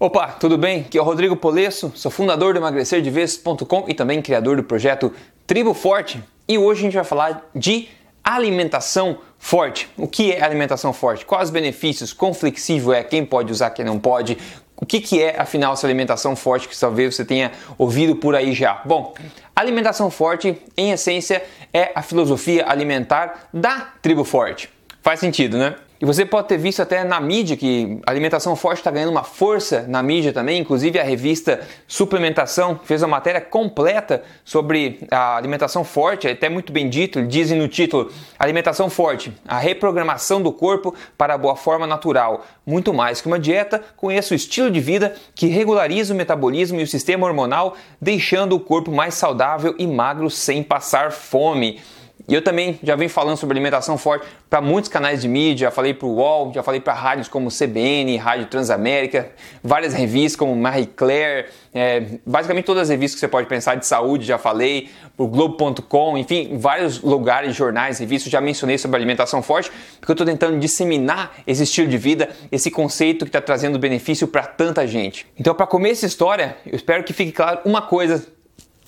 Opa, tudo bem? Aqui é o Rodrigo Polesso, sou fundador do emagrecerdeves.com e também criador do projeto Tribo Forte. E hoje a gente vai falar de alimentação forte. O que é alimentação forte? Quais os benefícios? Quão flexível é? Quem pode usar, quem não pode? O que, que é, afinal, essa alimentação forte que talvez você tenha ouvido por aí já? Bom, alimentação forte, em essência, é a filosofia alimentar da tribo forte. Faz sentido, né? E você pode ter visto até na mídia que a alimentação forte está ganhando uma força na mídia também. Inclusive a revista Suplementação fez uma matéria completa sobre a alimentação forte, é até muito bem dito, dizem no título: Alimentação forte, a reprogramação do corpo para a boa forma natural. Muito mais que uma dieta, conheça o estilo de vida que regulariza o metabolismo e o sistema hormonal, deixando o corpo mais saudável e magro sem passar fome. E eu também já venho falando sobre alimentação forte para muitos canais de mídia, já falei para o UOL, já falei para rádios como CBN, Rádio Transamérica, várias revistas como Marie Claire, é, basicamente todas as revistas que você pode pensar de saúde, já falei, o Globo.com, enfim, vários lugares, jornais, revistas, já mencionei sobre alimentação forte, porque eu estou tentando disseminar esse estilo de vida, esse conceito que está trazendo benefício para tanta gente. Então, para comer essa história, eu espero que fique claro uma coisa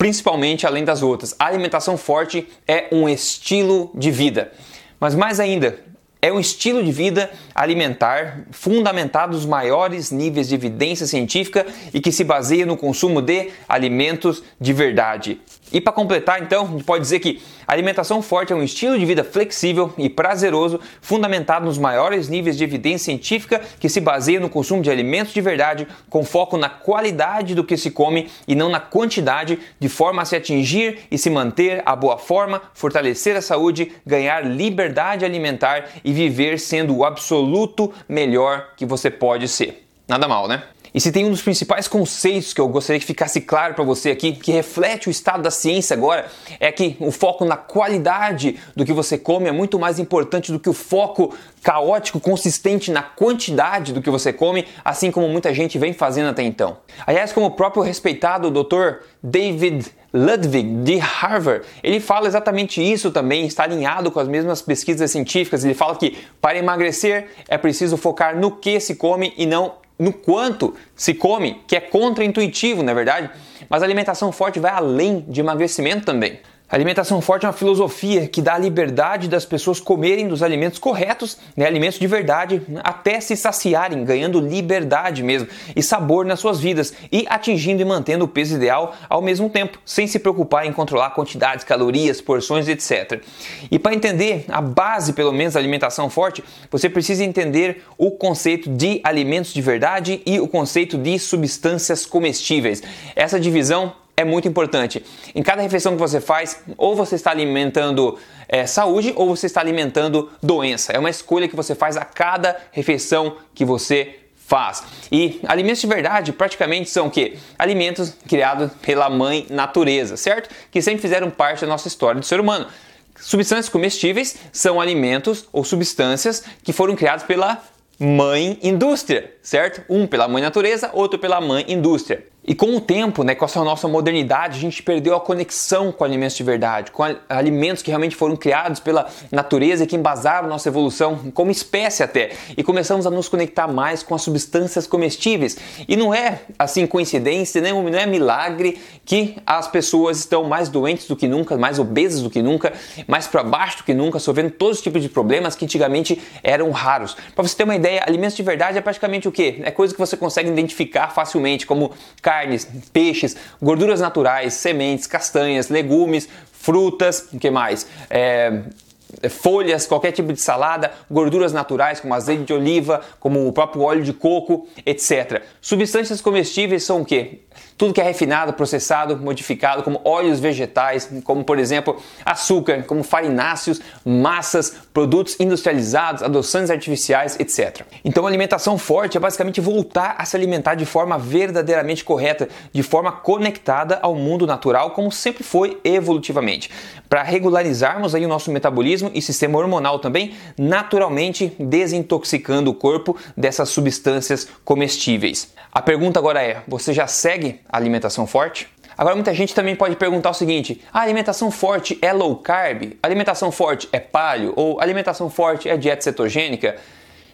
principalmente além das outras. A alimentação forte é um estilo de vida. Mas mais ainda, é um estilo de vida alimentar fundamentado nos maiores níveis de evidência científica e que se baseia no consumo de alimentos de verdade. E para completar, então, a gente pode dizer que alimentação forte é um estilo de vida flexível e prazeroso, fundamentado nos maiores níveis de evidência científica que se baseia no consumo de alimentos de verdade, com foco na qualidade do que se come e não na quantidade, de forma a se atingir e se manter a boa forma, fortalecer a saúde, ganhar liberdade alimentar e viver sendo o absoluto melhor que você pode ser. Nada mal, né? E se tem um dos principais conceitos que eu gostaria que ficasse claro para você aqui, que reflete o estado da ciência agora, é que o foco na qualidade do que você come é muito mais importante do que o foco caótico, consistente na quantidade do que você come, assim como muita gente vem fazendo até então. Aliás, como o próprio respeitado Dr. David Ludwig de Harvard, ele fala exatamente isso também, está alinhado com as mesmas pesquisas científicas. Ele fala que para emagrecer é preciso focar no que se come e não no quanto se come, que é contraintuitivo, na é verdade, mas a alimentação forte vai além de emagrecimento também. Alimentação forte é uma filosofia que dá a liberdade das pessoas comerem dos alimentos corretos, né, alimentos de verdade, até se saciarem, ganhando liberdade mesmo e sabor nas suas vidas e atingindo e mantendo o peso ideal ao mesmo tempo, sem se preocupar em controlar quantidades, calorias, porções, etc. E para entender a base, pelo menos, da alimentação forte, você precisa entender o conceito de alimentos de verdade e o conceito de substâncias comestíveis. Essa divisão é muito importante. Em cada refeição que você faz, ou você está alimentando é, saúde ou você está alimentando doença. É uma escolha que você faz a cada refeição que você faz. E alimentos de verdade praticamente são o quê? Alimentos criados pela mãe natureza, certo? Que sempre fizeram parte da nossa história do ser humano. Substâncias comestíveis são alimentos ou substâncias que foram criados pela mãe indústria, certo? Um pela mãe natureza, outro pela mãe indústria. E com o tempo, né, com essa nossa modernidade, a gente perdeu a conexão com alimentos de verdade, com alimentos que realmente foram criados pela natureza e que embasaram nossa evolução como espécie até. E começamos a nos conectar mais com as substâncias comestíveis. E não é assim coincidência, né, não é milagre que as pessoas estão mais doentes do que nunca, mais obesas do que nunca, mais para baixo do que nunca, sofrendo todos os tipos de problemas que antigamente eram raros. Para você ter uma ideia, alimentos de verdade é praticamente o quê? É coisa que você consegue identificar facilmente, como carnes, peixes, gorduras naturais, sementes, castanhas, legumes, frutas, o que mais? É, folhas, qualquer tipo de salada, gorduras naturais como azeite de oliva, como o próprio óleo de coco, etc. Substâncias comestíveis são o quê? Tudo que é refinado, processado, modificado, como óleos vegetais, como por exemplo açúcar, como farináceos, massas, produtos industrializados, adoçantes artificiais, etc. Então, alimentação forte é basicamente voltar a se alimentar de forma verdadeiramente correta, de forma conectada ao mundo natural, como sempre foi evolutivamente, para regularizarmos aí o nosso metabolismo e sistema hormonal também, naturalmente desintoxicando o corpo dessas substâncias comestíveis. A pergunta agora é: você já segue a alimentação forte? Agora muita gente também pode perguntar o seguinte: a alimentação forte é low carb? Alimentação forte é paleo? Ou alimentação forte é dieta cetogênica?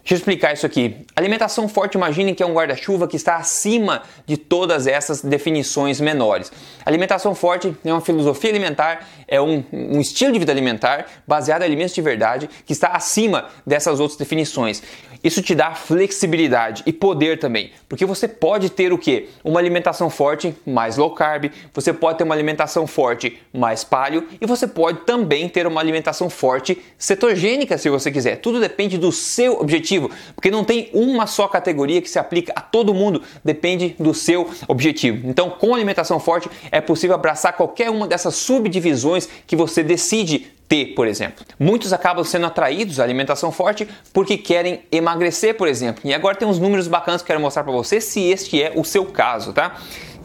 Deixa eu explicar isso aqui. Alimentação forte, imagine que é um guarda-chuva que está acima de todas essas definições menores. Alimentação forte é uma filosofia alimentar, é um, um estilo de vida alimentar baseado em alimentos de verdade que está acima dessas outras definições. Isso te dá flexibilidade e poder também, porque você pode ter o que? Uma alimentação forte mais low carb, você pode ter uma alimentação forte mais paleo e você pode também ter uma alimentação forte cetogênica se você quiser. Tudo depende do seu objetivo, porque não tem uma só categoria que se aplica a todo mundo, depende do seu objetivo. Então, com alimentação forte é possível abraçar qualquer uma dessas subdivisões que você decide ter, por exemplo. Muitos acabam sendo atraídos à alimentação forte porque querem emagrecer, por exemplo. E agora tem uns números bacanas que eu quero mostrar para você se este é o seu caso, tá?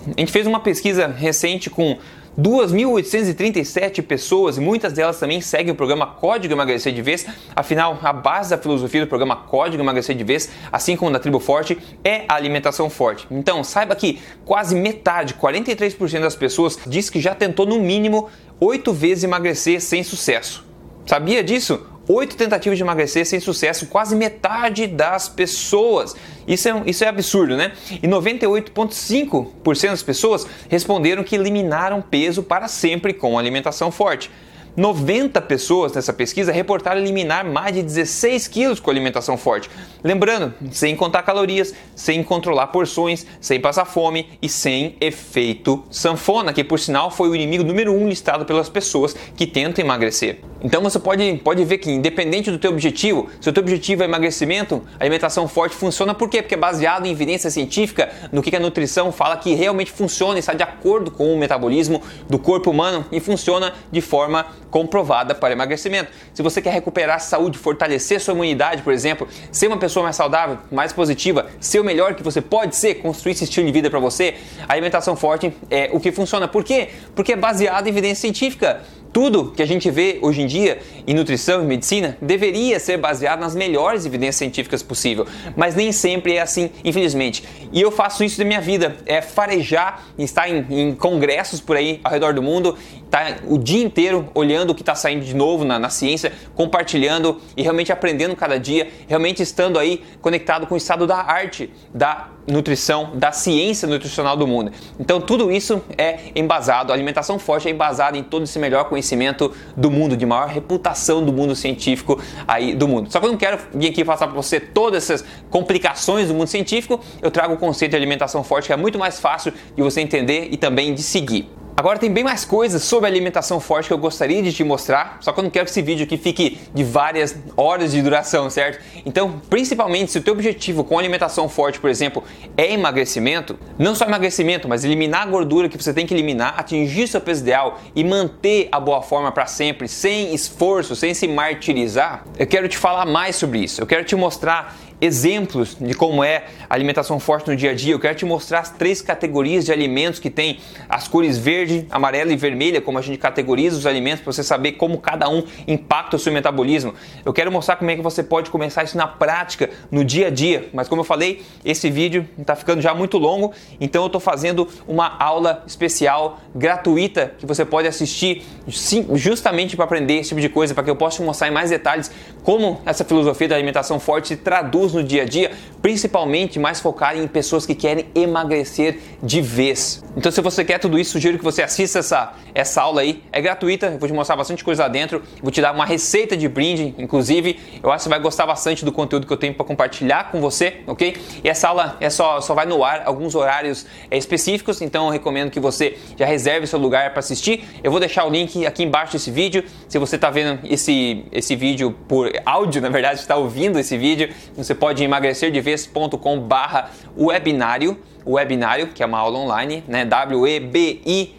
A gente fez uma pesquisa recente com 2.837 pessoas, e muitas delas também seguem o programa Código Emagrecer de Vez. Afinal, a base da filosofia do programa Código Emagrecer de Vez, assim como da Tribo Forte, é a alimentação forte. Então, saiba que quase metade, 43% das pessoas, diz que já tentou no mínimo 8 vezes emagrecer sem sucesso. Sabia disso? Oito tentativas de emagrecer sem sucesso, quase metade das pessoas. Isso é, isso é absurdo, né? E 98,5% das pessoas responderam que eliminaram peso para sempre com alimentação forte. 90 pessoas nessa pesquisa reportaram eliminar mais de 16 quilos com alimentação forte. Lembrando, sem contar calorias, sem controlar porções, sem passar fome e sem efeito sanfona, que por sinal foi o inimigo número um listado pelas pessoas que tentam emagrecer. Então você pode, pode ver que independente do teu objetivo, se o teu objetivo é emagrecimento, a alimentação forte funciona por quê? Porque é baseado em evidência científica no que a nutrição fala que realmente funciona e está de acordo com o metabolismo do corpo humano e funciona de forma comprovada para emagrecimento. Se você quer recuperar a saúde, fortalecer sua imunidade, por exemplo, ser uma pessoa mais saudável, mais positiva, ser o melhor que você pode ser, construir esse estilo de vida para você, a alimentação forte é o que funciona. Por quê? Porque é baseado em evidência científica. Tudo que a gente vê hoje em dia em nutrição e medicina deveria ser baseado nas melhores evidências científicas possível, mas nem sempre é assim, infelizmente. E eu faço isso da minha vida, é farejar, estar em, em congressos por aí ao redor do mundo, estar tá o dia inteiro olhando o que está saindo de novo na, na ciência, compartilhando e realmente aprendendo cada dia, realmente estando aí conectado com o estado da arte, da nutrição, da ciência nutricional do mundo. Então tudo isso é embasado, a alimentação forte é embasada em todo esse melhor conhecimento do mundo, de maior reputação do mundo científico aí do mundo. Só que eu não quero vir aqui passar para você todas essas complicações do mundo científico, eu trago o conceito de alimentação forte que é muito mais fácil de você entender e também de seguir. Agora tem bem mais coisas sobre alimentação forte que eu gostaria de te mostrar, só que eu não quero que esse vídeo aqui fique de várias horas de duração, certo? Então, principalmente se o teu objetivo com alimentação forte, por exemplo, é emagrecimento, não só emagrecimento, mas eliminar a gordura que você tem que eliminar, atingir seu peso ideal e manter a boa forma para sempre, sem esforço, sem se martirizar, eu quero te falar mais sobre isso. Eu quero te mostrar exemplos de como é a alimentação forte no dia a dia. Eu quero te mostrar as três categorias de alimentos que tem as cores verde, amarela e vermelha, como a gente categoriza os alimentos para você saber como cada um impacta o seu metabolismo. Eu quero mostrar como é que você pode começar isso na prática, no dia a dia. Mas como eu falei, esse vídeo está ficando já muito longo, então eu estou fazendo uma aula especial gratuita que você pode assistir justamente para aprender esse tipo de coisa, para que eu possa te mostrar em mais detalhes como essa filosofia da alimentação forte se traduz no dia a dia, principalmente mais focado em pessoas que querem emagrecer de vez. Então, se você quer tudo isso, sugiro que você assista essa, essa aula aí. É gratuita, vou te mostrar bastante coisa lá dentro, vou te dar uma receita de brinde, inclusive. Eu acho que você vai gostar bastante do conteúdo que eu tenho para compartilhar com você, ok? E essa aula é só, só vai no ar alguns horários é, específicos, então eu recomendo que você já reserve seu lugar para assistir. Eu vou deixar o link aqui embaixo desse vídeo. Se você está vendo esse, esse vídeo por áudio, na verdade, está ouvindo esse vídeo, você pode emagrecerdevez.com barra webinário, webinário, que é uma aula online, né? W-E-B-I-N-A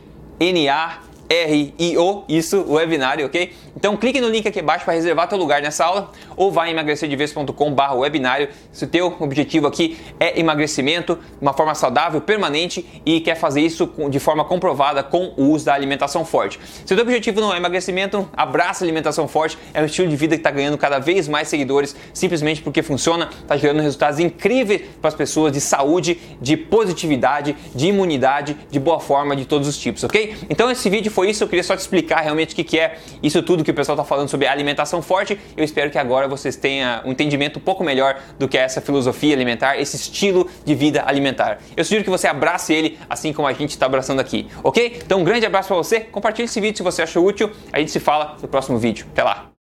R-I-O, isso, webinário, ok? Então clique no link aqui abaixo para reservar teu lugar nessa aula ou vai em emagrecerdevez.com barra webinário se o teu objetivo aqui é emagrecimento, uma forma saudável, permanente e quer fazer isso de forma comprovada com o uso da alimentação forte. Se o teu objetivo não é emagrecimento, abraça a alimentação forte, é um estilo de vida que está ganhando cada vez mais seguidores simplesmente porque funciona, está gerando resultados incríveis para as pessoas de saúde, de positividade, de imunidade, de boa forma de todos os tipos, ok? Então esse vídeo foi isso, eu queria só te explicar realmente o que, que é isso tudo que o pessoal está falando sobre alimentação forte. Eu espero que agora vocês tenham um entendimento um pouco melhor do que é essa filosofia alimentar, esse estilo de vida alimentar. Eu sugiro que você abrace ele assim como a gente está abraçando aqui, ok? Então um grande abraço para você, compartilhe esse vídeo se você achou útil. A gente se fala no próximo vídeo. Até lá!